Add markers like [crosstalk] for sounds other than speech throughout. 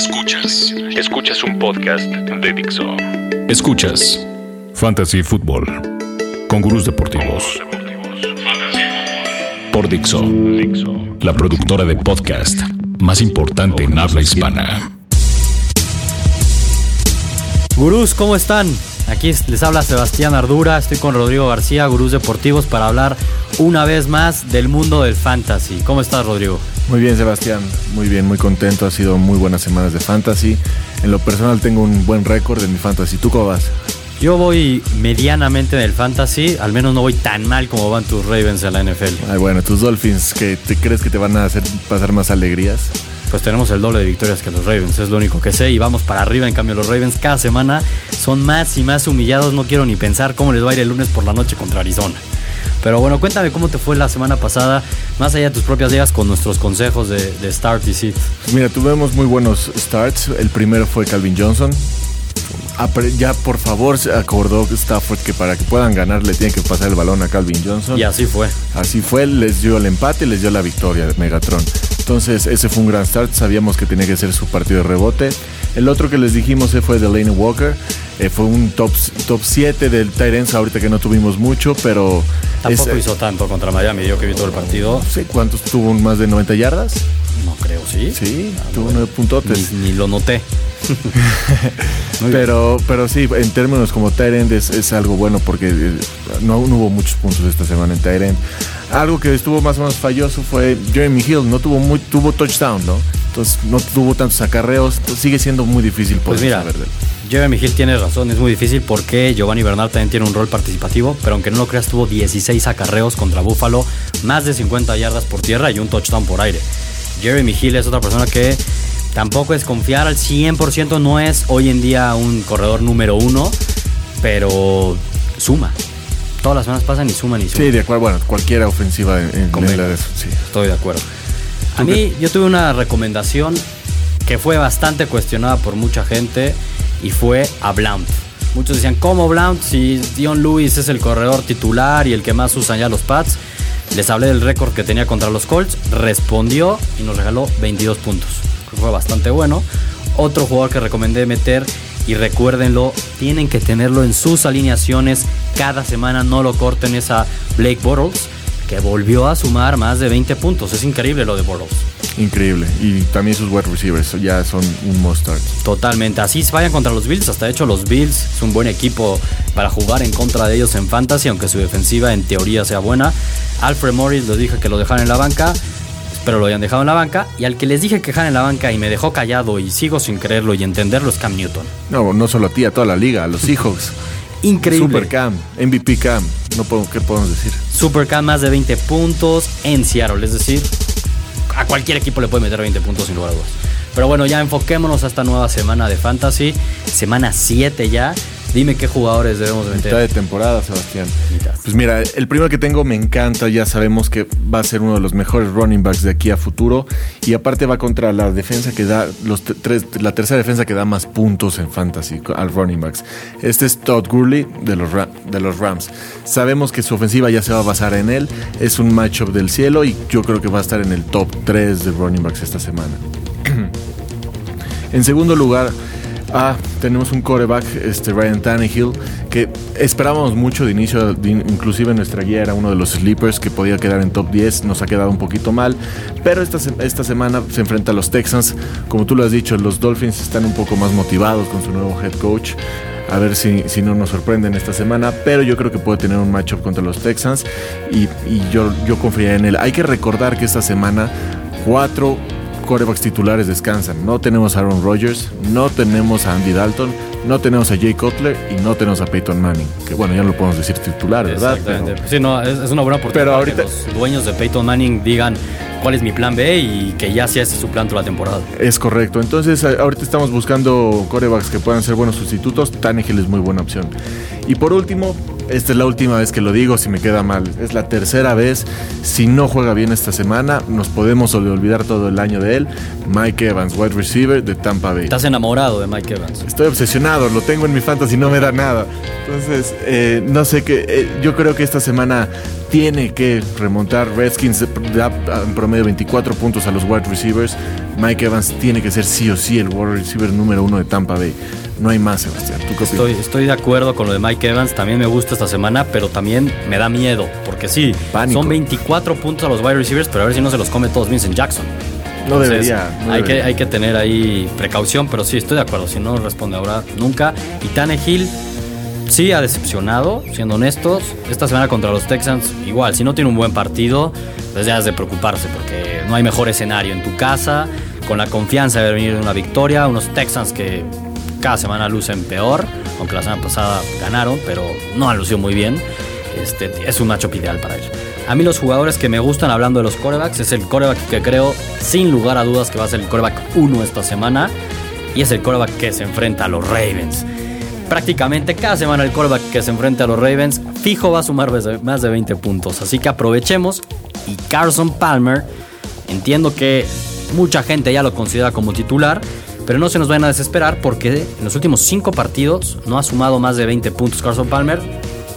Escuchas. Escuchas un podcast de Dixo. Escuchas Fantasy Football con gurús deportivos. Por Dixo, la productora de podcast más importante en habla hispana. Gurús, ¿cómo están? Aquí les habla Sebastián Ardura, estoy con Rodrigo García, Gurús Deportivos, para hablar una vez más del mundo del fantasy. ¿Cómo estás, Rodrigo? Muy bien, Sebastián. Muy bien, muy contento. Ha sido muy buenas semanas de fantasy. En lo personal tengo un buen récord en mi fantasy. ¿Tú cómo vas? Yo voy medianamente en el fantasy, al menos no voy tan mal como van tus Ravens en la NFL. Ay, bueno, tus Dolphins, ¿que te crees que te van a hacer pasar más alegrías? Pues tenemos el doble de victorias que los Ravens, es lo único que sé, y vamos para arriba. En cambio, los Ravens cada semana son más y más humillados. No quiero ni pensar cómo les va a ir el lunes por la noche contra Arizona. Pero bueno, cuéntame cómo te fue la semana pasada, más allá de tus propias ligas, con nuestros consejos de, de start y sit. Pues mira, tuvimos muy buenos starts. El primero fue Calvin Johnson. Ya por favor se acordó Stafford que para que puedan ganar le tiene que pasar el balón a Calvin Johnson. Y así fue. Así fue, les dio el empate y les dio la victoria de Megatron. Entonces, ese fue un gran start. Sabíamos que tenía que ser su partido de rebote. El otro que les dijimos fue Delaney Walker. Eh, fue un top, top 7 del Tyrants. Ahorita que no tuvimos mucho, pero. Tampoco es- hizo tanto contra Miami, yo que vi todo el partido. No sé cuántos tuvo, más de 90 yardas. No creo, ¿sí? Sí, tuvo 9 puntotes. Ni, ni lo noté. [laughs] Pero, pero sí, en términos como Tyrant es, es algo bueno porque eh, no, no hubo muchos puntos esta semana en Tyrant. Algo que estuvo más o menos falloso fue Jeremy Hill, no tuvo muy, tuvo touchdown, ¿no? Entonces no tuvo tantos acarreos, entonces sigue siendo muy difícil poder Pues mira, saber de él. Jeremy Hill tiene razón, es muy difícil porque Giovanni Bernard también tiene un rol participativo, pero aunque no lo creas, tuvo 16 acarreos contra Buffalo, más de 50 yardas por tierra y un touchdown por aire. Jeremy Hill es otra persona que tampoco es confiar al 100%, no es hoy en día un corredor número uno, pero suma. Todas las semanas pasan y suman y suman. Sí, de acuerdo, bueno, cualquier ofensiva en, en Convenga. la- sí. Estoy de acuerdo. A mí, yo tuve una recomendación que fue bastante cuestionada por mucha gente y fue a Blount. Muchos decían, ¿cómo Blount? Si Dion Lewis es el corredor titular y el que más usan ya los Pats. Les hablé del récord que tenía contra los Colts, respondió y nos regaló 22 puntos. Fue bastante bueno. Otro jugador que recomendé meter, y recuérdenlo, tienen que tenerlo en sus alineaciones cada semana, no lo corten, es a Blake Bortles, que volvió a sumar más de 20 puntos. Es increíble lo de Bortles. Increíble. Y también sus wide receivers ya son un start. Totalmente. Así se vayan contra los Bills. Hasta de hecho, los Bills es un buen equipo para jugar en contra de ellos en fantasy, aunque su defensiva en teoría sea buena. Alfred Morris les dije que lo dejaran en la banca. Espero lo hayan dejado en la banca. Y al que les dije que en la banca y me dejó callado y sigo sin creerlo y entenderlo es Cam Newton. No, no solo a ti, a toda la liga, a los [laughs] Seahawks. Increíble. Super Cam, MVP Cam. No puedo, ¿Qué podemos decir? Super Cam más de 20 puntos en Seattle. Es decir, a cualquier equipo le puede meter 20 puntos sin lugar a dudas. Pero bueno, ya enfoquémonos a esta nueva semana de Fantasy. Semana 7 ya. Dime qué jugadores debemos de Mitad de meter. temporada, Sebastián. Mitad. Pues mira, el primero que tengo me encanta, ya sabemos que va a ser uno de los mejores running backs de aquí a futuro y aparte va contra la defensa que da los tres, la tercera defensa que da más puntos en fantasy al running backs. Este es Todd Gurley de los de los Rams. Sabemos que su ofensiva ya se va a basar en él, es un matchup del cielo y yo creo que va a estar en el top 3 de running backs esta semana. [clears throat] En segundo lugar, ah, tenemos un coreback, este Ryan Tannehill, que esperábamos mucho de inicio, inclusive nuestra guía era uno de los sleepers que podía quedar en top 10, nos ha quedado un poquito mal, pero esta, esta semana se enfrenta a los Texans, como tú lo has dicho, los Dolphins están un poco más motivados con su nuevo head coach. A ver si, si no nos sorprenden esta semana, pero yo creo que puede tener un matchup contra los Texans y, y yo, yo confiaría en él. Hay que recordar que esta semana cuatro corebacks titulares descansan. No tenemos a Aaron Rodgers, no tenemos a Andy Dalton, no tenemos a Jay Cutler y no tenemos a Peyton Manning. Que bueno, ya no lo podemos decir titular, ¿verdad? Exactamente. Pero- Sí, no, es, es una buena oportunidad Pero ahorita- que los dueños de Peyton Manning digan cuál es mi plan B y que ya sea ese su plan toda la temporada. Es correcto. Entonces, ahorita estamos buscando corebacks que puedan ser buenos sustitutos. Tannehill es muy buena opción. Y por último, esta es la última vez que lo digo, si me queda mal. Es la tercera vez. Si no juega bien esta semana, nos podemos olvidar todo el año de él. Mike Evans, wide receiver de Tampa Bay. Estás enamorado de Mike Evans. Estoy obsesionado, lo tengo en mi fantasy, no me da nada. Entonces, eh, no sé qué. Eh, yo creo que esta semana tiene que remontar. Redskins da en promedio 24 puntos a los wide receivers. Mike Evans tiene que ser sí o sí el wide receiver número uno de Tampa Bay. No hay más, Sebastián. estoy, estoy, de acuerdo con lo de Mike Evans. También me gusta esta semana, pero también me da miedo. Porque sí, son 24 puntos a los wide receivers, pero a ver si no se los come todos Vincent Jackson. No debería. hay, Que, hay que tener ahí precaución, pero sí, estoy de acuerdo. Si no responde ahora, nunca. Y Tannehill sí ha decepcionado, siendo honestos. Esta semana contra los Texans, igual, si no tiene un buen partido, pues ya es de preocuparse, porque no hay mejor escenario en tu casa, con la confianza de venir de una victoria. Unos Texans que cada semana lucen peor, aunque la semana pasada ganaron, pero no han lucido muy bien. Este, es un matchup ideal para ellos. A mí los jugadores que me gustan hablando de los corebacks es el coreback que creo sin lugar a dudas que va a ser el coreback 1 esta semana y es el coreback que se enfrenta a los Ravens. Prácticamente cada semana el coreback que se enfrenta a los Ravens fijo va a sumar más de 20 puntos, así que aprovechemos y Carson Palmer entiendo que mucha gente ya lo considera como titular, pero no se nos vayan a desesperar porque en los últimos 5 partidos no ha sumado más de 20 puntos Carson Palmer.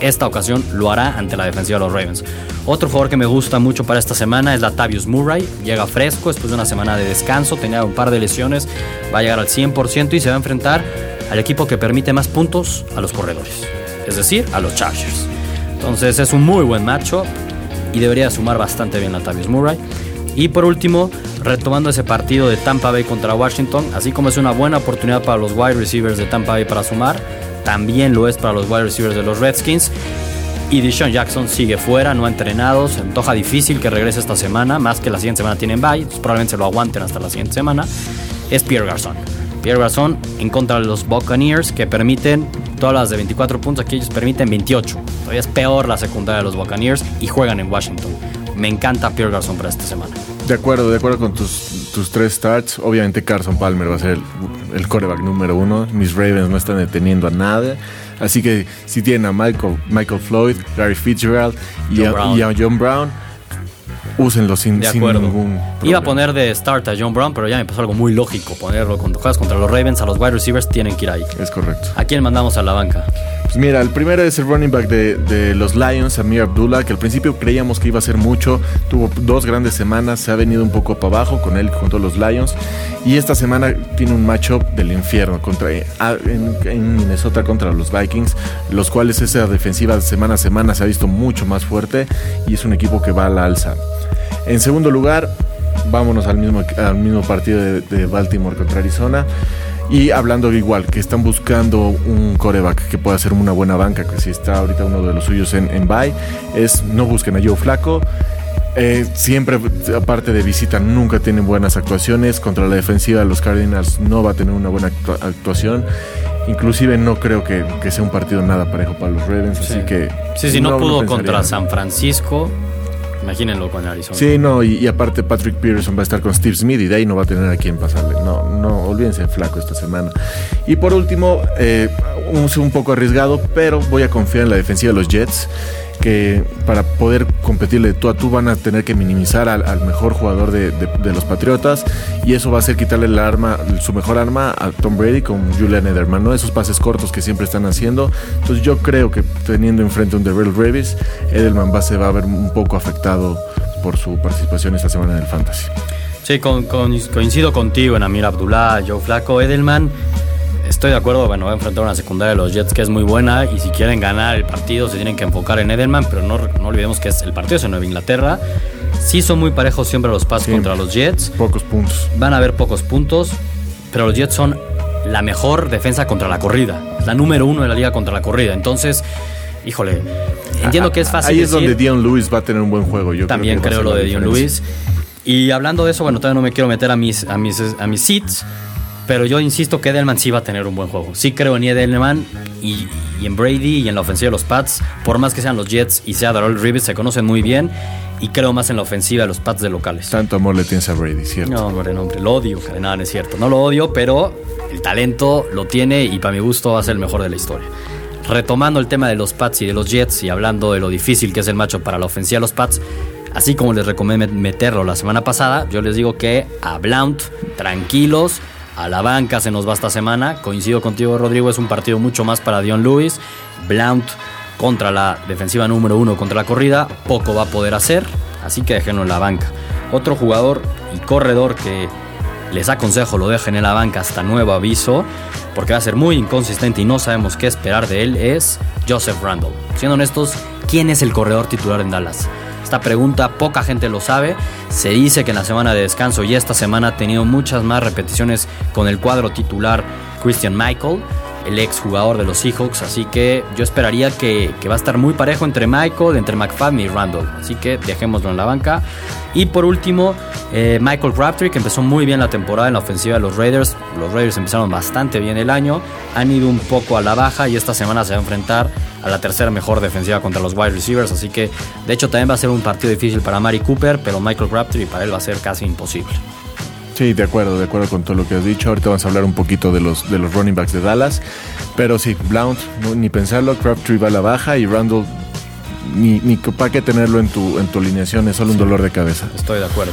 Esta ocasión lo hará ante la defensiva de los Ravens. Otro jugador que me gusta mucho para esta semana es Latavius Murray. Llega fresco después de una semana de descanso, tenía un par de lesiones, va a llegar al 100% y se va a enfrentar al equipo que permite más puntos a los corredores, es decir, a los Chargers. Entonces es un muy buen matchup y debería sumar bastante bien Latavius Murray. Y por último, retomando ese partido de Tampa Bay contra Washington, así como es una buena oportunidad para los wide receivers de Tampa Bay para sumar, también lo es para los wide receivers de los Redskins. Y Deshaun Jackson sigue fuera, no ha entrenado, se antoja difícil que regrese esta semana, más que la siguiente semana tienen bye, probablemente se lo aguanten hasta la siguiente semana. Es Pierre Garçon. Pierre Garçon en contra de los Buccaneers que permiten todas las de 24 puntos, aquí ellos permiten 28. Todavía es peor la secundaria de los Buccaneers y juegan en Washington me encanta Pierre Garson para esta semana. De acuerdo, de acuerdo con tus, tus tres starts. Obviamente Carson Palmer va a ser el, el coreback número uno. Mis Ravens no están deteniendo a nada. Así que si tienen a Michael, Michael Floyd, Gary Fitzgerald y a, y a John Brown úsenlo sin, de ningún Iba a poner de start a John Brown, pero ya me pasó algo muy lógico ponerlo. Cuando juegas contra los Ravens, a los wide receivers tienen que ir ahí. Es correcto. ¿A quién mandamos a la banca? Pues mira, el primero es el running back de, los Lions, Amir Abdullah, que al principio creíamos que iba a ser mucho. Tuvo dos grandes semanas, se ha venido un poco para abajo con él junto a los Lions. Y esta semana tiene un matchup del infierno contra, en, en Minnesota contra los Vikings, los cuales esa defensiva semana a semana se ha visto mucho más fuerte y es un equipo que va a la alza. En segundo lugar, vámonos al mismo, al mismo partido de, Baltimore contra Arizona. Y hablando igual, que están buscando un coreback que pueda ser una buena banca, que si está ahorita uno de los suyos en, en bye, es no busquen a Joe Flaco. Eh, siempre, aparte de visita, nunca tienen buenas actuaciones. Contra la defensiva de los Cardinals no va a tener una buena actuación. Inclusive no creo que, sea un partido nada parejo para los Ravens. Así que... Sí, sí, no, pudo contra San Francisco. Imagínenlo con Arizona. Sí, no, y, aparte Patrick Peterson va a estar con Steve Smith y de ahí no va a tener a quien pasarle. No, no, olvídense flaco esta semana. Y por último, eh, un, poco arriesgado, pero voy a confiar en la defensiva de los Jets que para poder competirle tú a tú van a tener que minimizar al, mejor jugador de, los Patriotas y eso va a ser quitarle el arma, su mejor arma a Tom Brady con Julian Edelman, ¿no? Esos pases cortos que siempre están haciendo. Entonces yo creo que teniendo enfrente un Darrell Revis, Edelman va, se va a ver un poco afectado por su participación esta semana en el Fantasy. Sí, coincido contigo en Amir Abdullah, Joe Flaco, Edelman Estoy de acuerdo, bueno, va a enfrentar una secundaria de los Jets que es muy buena y si quieren ganar el partido se tienen que enfocar en Edelman, pero no, no olvidemos que es el partido es en Nueva Inglaterra. Sí son muy parejos siempre los pasos contra los Jets. Pocos puntos. Van a haber pocos puntos, pero los Jets son la mejor defensa contra la corrida. La número uno de la liga contra la corrida. Entonces, híjole, entiendo que es fácil. Ahí es donde Dion Lewis va a tener un buen juego. Yo también creo, lo de Dion Lewis. Y hablando de eso, bueno, todavía no me quiero meter a mis, a mis, a mis seats. Pero yo insisto que Edelman sí va a tener un buen juego. Sí creo en Edelman y, y en Brady y en la ofensiva de los Pats. Por más que sean los Jets y sea Darrell Rivers, se conocen muy bien. Y creo más en la ofensiva de los Pats de locales. Tanto amor le tienes a Brady, ¿cierto? No, hombre, no, hombre, lo odio. Nada, no es cierto. No lo odio, pero el talento lo tiene y para mi gusto va a ser el mejor de la historia. retomando el tema de los Pats y de los Jets y hablando de lo difícil que es el macho para la ofensiva de los Pats, así como les recomendé meterlo la semana pasada, yo les digo que a Blount, tranquilos, a la banca se nos va esta semana. Coincido contigo, Rodrigo, es un partido mucho más para Dion Lewis. Blount contra la defensiva número uno contra la corrida, poco va a poder hacer, así que déjenlo en la banca. Otro jugador y corredor que les aconsejo lo dejen en la banca hasta nuevo aviso, porque va a ser muy inconsistente y no sabemos qué esperar de él, es Joseph Randall. Siendo honestos, ¿quién es el corredor titular en Dallas? Esta pregunta poca gente lo sabe. Se dice que en la semana de descanso y esta semana ha tenido muchas más repeticiones con el cuadro titular Christian Michael el ex jugador de los Seahawks. Así que yo esperaría que, va a estar muy parejo entre Michael, entre McFadden y Randall. Así que dejémoslo en la banca. Y por último, eh, Michael Crabtree, que empezó muy bien la temporada en la ofensiva de los Raiders. Los Raiders empezaron bastante bien el año. Han ido un poco a la baja y esta semana se va a enfrentar a la tercera mejor defensiva contra los wide receivers. Así que de hecho también va a ser un partido difícil para Mari Cooper, pero Michael Crabtree para él va a ser casi imposible. Sí, de acuerdo, de acuerdo con todo lo que has dicho. Ahorita vamos a hablar un poquito de los, de los running backs de Dallas. Pero sí, Blount, ni pensarlo, Crabtree va a la baja y Randall, ni, ni para qué tenerlo en tu, en tu alineación, es solo un dolor de cabeza. Estoy de acuerdo.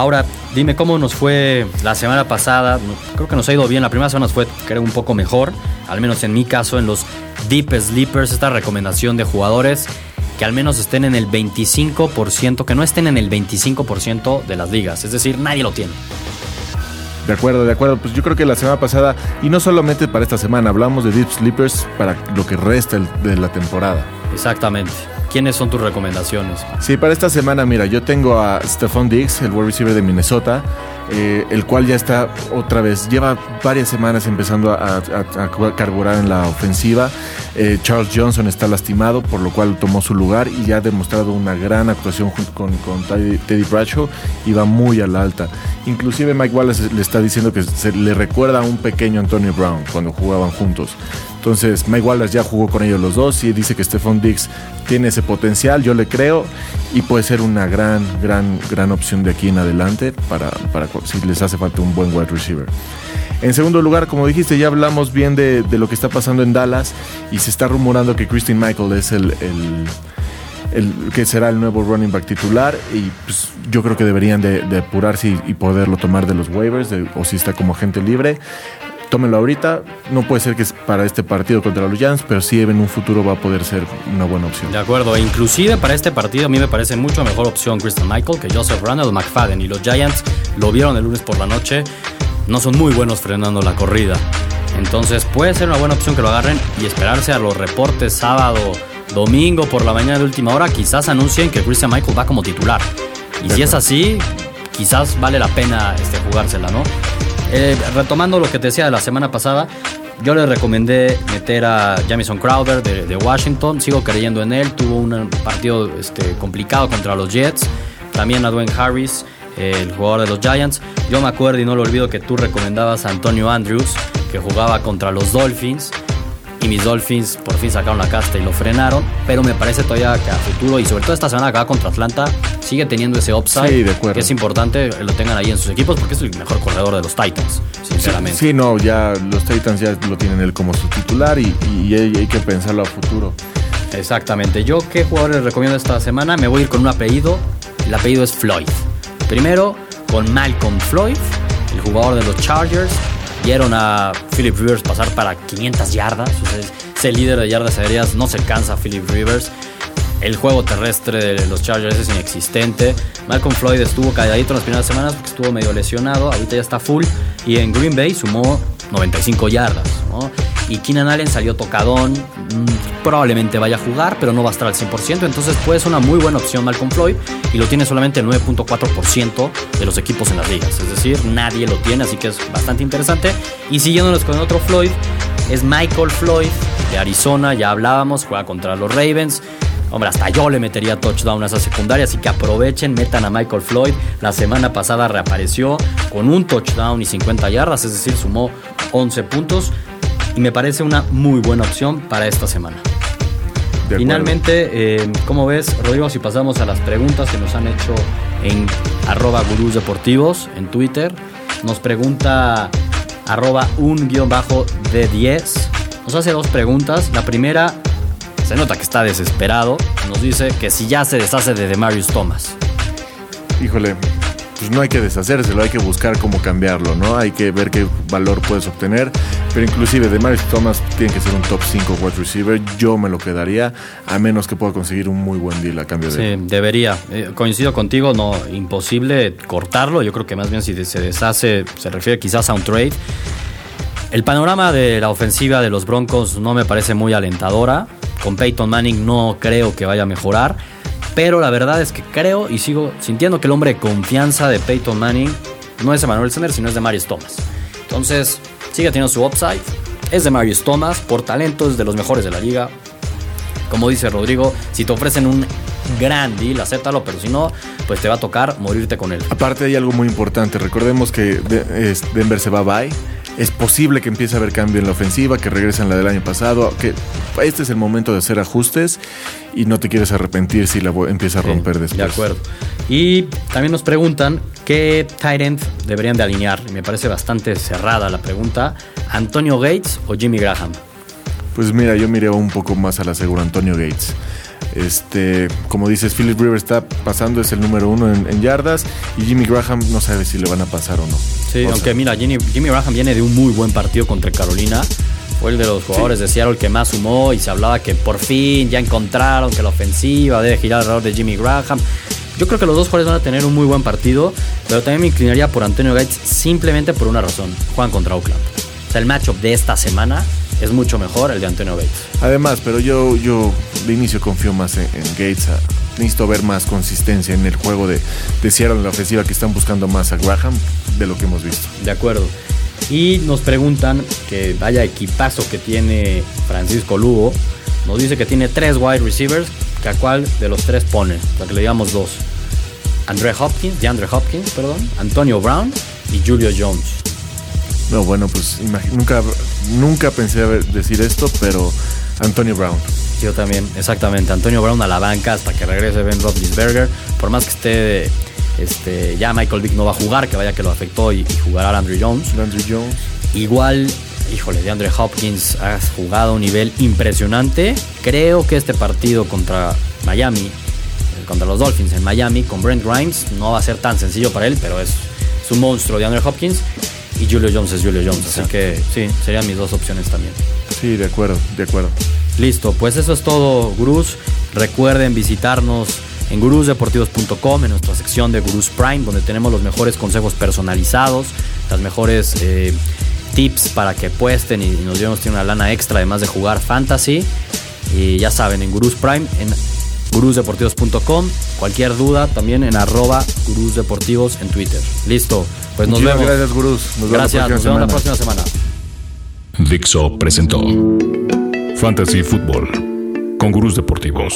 Ahora, dime cómo nos fue la semana pasada. Creo que nos ha ido bien. La primera semana nos fue, creo, un poco mejor. Al menos en mi caso, en los Deep Sleepers, esta recomendación de jugadores que al menos estén en el 25%, que no estén en el 25% de las ligas. Es decir, nadie lo tiene. De acuerdo, de acuerdo. Pues yo creo que la semana pasada, y no solamente para esta semana, hablamos de Deep Sleepers para lo que resta de la temporada. Exactamente. ¿Quiénes son tus recomendaciones? Sí, para esta semana, mira, yo tengo a Stephon Diggs, el wide receiver de Minnesota. Eh, el cual ya está otra vez, lleva varias semanas empezando a, carburar en la ofensiva. Eh, Charles Johnson está lastimado, por lo cual tomó su lugar y ya ha demostrado una gran actuación junto con, Teddy Bradshaw y va muy a la alta. Inclusive Mike Wallace le está diciendo que le recuerda a un pequeño Antonio Brown cuando jugaban juntos. Entonces Mike Wallace ya jugó con ellos los dos y dice que Stephon Diggs tiene ese potencial, yo le creo, y puede ser una gran, gran, gran opción de aquí en adelante para, para si les hace falta un buen wide receiver. En segundo lugar, como dijiste, ya hablamos bien de, lo que está pasando en Dallas y se está rumorando que Christine Michael es el, el, que será el nuevo running back titular y pues, yo creo que deberían de, apurarse y, poderlo tomar de los waivers o si está como agente libre tómenlo ahorita. No puede ser que es para este partido contra los Giants, pero sí en un futuro va a poder ser una buena opción. De acuerdo, e inclusive para este partido a mí me parece mucho mejor opción Christian Michael que Joseph Randall McFadden. Y los Giants lo vieron el lunes por la noche, no son muy buenos frenando la corrida. Entonces puede ser una buena opción que lo agarren y esperarse a los reportes sábado, domingo por la mañana de última hora. Quizás anuncien que Christian Michael va como titular. Y si es así, quizás vale la pena este, jugársela, ¿no? Eh, retomando lo que te decía de la semana pasada, yo le recomendé meter a Jamison Crowder de, Washington. Sigo creyendo en él. Tuvo un partido este, complicado contra los Jets. También a Dwayne Harris, el jugador de los Giants. Yo me acuerdo y no lo olvido que tú recomendabas a Antonio Andrews, que jugaba contra los Dolphins y mis Dolphins por fin sacaron la casta y lo frenaron, pero me parece todavía que a futuro y sobre todo esta semana acá contra Atlanta sigue teniendo ese upside que es importante lo tengan ahí en sus equipos porque es el mejor corredor de los Titans, sinceramente. Sí, no, ya los Titans ya lo tienen él como su titular y, hay, que pensarlo a futuro. Exactamente. Yo qué jugadores recomiendo esta semana? Me voy a ir con un apellido. El apellido es Floyd. Primero con Malcolm Floyd, el jugador de los Chargers Vieron a Philip Rivers pasar para 500 yardas. ese líder de yardas aéreas no se cansa Philip Rivers. El juego terrestre de los Chargers es inexistente. Malcolm Floyd estuvo calladito en las primeras semanas porque estuvo medio lesionado. Ahorita ya está full. Y en Green Bay sumó 95 yardas. Y Keenan Allen salió tocadón. Probablemente vaya a jugar, pero no va a estar al 100%. Entonces puede ser una muy buena opción Malcolm Floyd. Y lo tiene solamente el 9.4% de los equipos en las ligas. Es decir, nadie lo tiene, así que es bastante interesante. Y siguiéndonos con otro Floyd, es Michael Floyd de Arizona. Ya hablábamos, juega contra los Ravens. Hombre, hasta yo le metería touchdown a esa secundaria, así que aprovechen, metan a Michael Floyd. La semana pasada reapareció con un touchdown y 50 yardas, es decir, sumó 11 puntos y me parece una muy buena opción para esta semana. Finalmente, eh, ¿cómo ves, Rodrigo, si pasamos a las preguntas que nos han hecho en arroba gurús deportivos en Twitter? Nos pregunta arroba un guion bajo de 10 nos hace dos preguntas. La primera, se nota que está desesperado. Nos dice que si ya se deshace de Demarius Thomas. Híjole, pues no hay que deshacérselo, hay que buscar cómo cambiarlo, ¿no? Hay que ver qué valor puedes obtener. Pero inclusive de Marius Thomas tiene que ser un top 5 wide receiver. Yo me lo quedaría, a menos que pueda conseguir un muy buen deal a cambio de Sí, debería. Eh, coincido contigo, no, imposible cortarlo. Yo creo que más bien si se deshace, se refiere quizás a un trade. El panorama de la ofensiva de los Broncos no me parece muy alentadora. Con Peyton Manning no creo que vaya a mejorar. Pero la verdad es que creo y sigo sintiendo que el hombre de confianza de Peyton Manning no es Emmanuel Sanders, sino es de Marius Thomas. Entonces, sigue teniendo su upside. Es de Marius Thomas, por talento es de los mejores de la liga. Como dice Rodrigo, si te ofrecen un gran deal, acéptalo, pero si no, pues te va a tocar morirte con él. Aparte hay algo muy importante, recordemos que de- Denver se va bye. Es posible que empiece a haber cambio en la ofensiva, que regresen la del año pasado, que este es el momento de hacer ajustes y no te quieres arrepentir si la empieza a romper Sí, después. De acuerdo. Y también nos preguntan qué tight end deberían de alinear. Y me parece bastante cerrada la pregunta. ¿Antonio Gates o Jimmy Graham? Pues mira, yo miré un poco más a la segura Antonio Gates. Este, como dices, Philip Rivers está pasando, es el número uno en, en yardas y Jimmy Graham no sabe si le van a pasar o no. Sí, O aunque sea, mira, Jimmy, Jimmy Graham viene de un muy buen partido contra Carolina. Fue el de los jugadores de Seattle que más sumó y se hablaba que por fin ya encontraron que la ofensiva debe girar alrededor de Jimmy Graham. Yo creo que los dos jugadores van a tener un muy buen partido, pero también me inclinaría por Antonio Gates simplemente por una razón. Juegan contra Oakland. O sea, el matchup de esta semana es mucho mejor el de Antonio Gates. Además, pero yo, yo de inicio confío más en, en Gates. ah, Necesito ver más consistencia en el juego de, de en la ofensiva que están buscando más a Graham de lo que hemos visto. De acuerdo. Y nos preguntan que vaya equipazo que tiene Francisco Lugo. Nos dice que tiene tres wide receivers, que a cuál de los tres pone, para que le digamos dos. Andre Hopkins, DeAndre Hopkins, perdón, Antonio Brown y Julio Jones. No, bueno, pues nunca, nunca pensé decir esto, pero Antonio Brown. Yo también, exactamente. Antonio Brown a la banca hasta que regrese Ben Roethlisberger. Por más que esté, este, ya Michael Vick no va a jugar, que vaya que lo afectó y, y jugará Andrew Jones. Landry Jones. Igual, híjole, de Andre Hopkins ha jugado a un nivel impresionante. Creo que este partido contra Miami, eh, contra los Dolphins en Miami, con Brent Grimes, no va a ser tan sencillo para él, pero es, es un monstruo de Andre Hopkins. Y Julio Jones es Julio Jones, así que sí, serían mis dos opciones también. Sí, de acuerdo, de acuerdo. Listo, pues eso es todo, gurús. Recuerden visitarnos en gurúsdeportivos.com, en nuestra sección de Gurús Prime, donde tenemos los mejores consejos personalizados, las mejores eh, tips para que apuesten y nos llevemos una lana extra, además de jugar fantasy. Y ya saben, en Gurús Prime, en gurúsdeportivos.com. Cualquier duda también en arroba gurúsdeportivos en Twitter. Listo, pues nos Muchísimas vemos. Gracias, gurús. Nos Gracias, nos vemos la próxima semana. Dixo presentó Fantasy Football con gurús deportivos.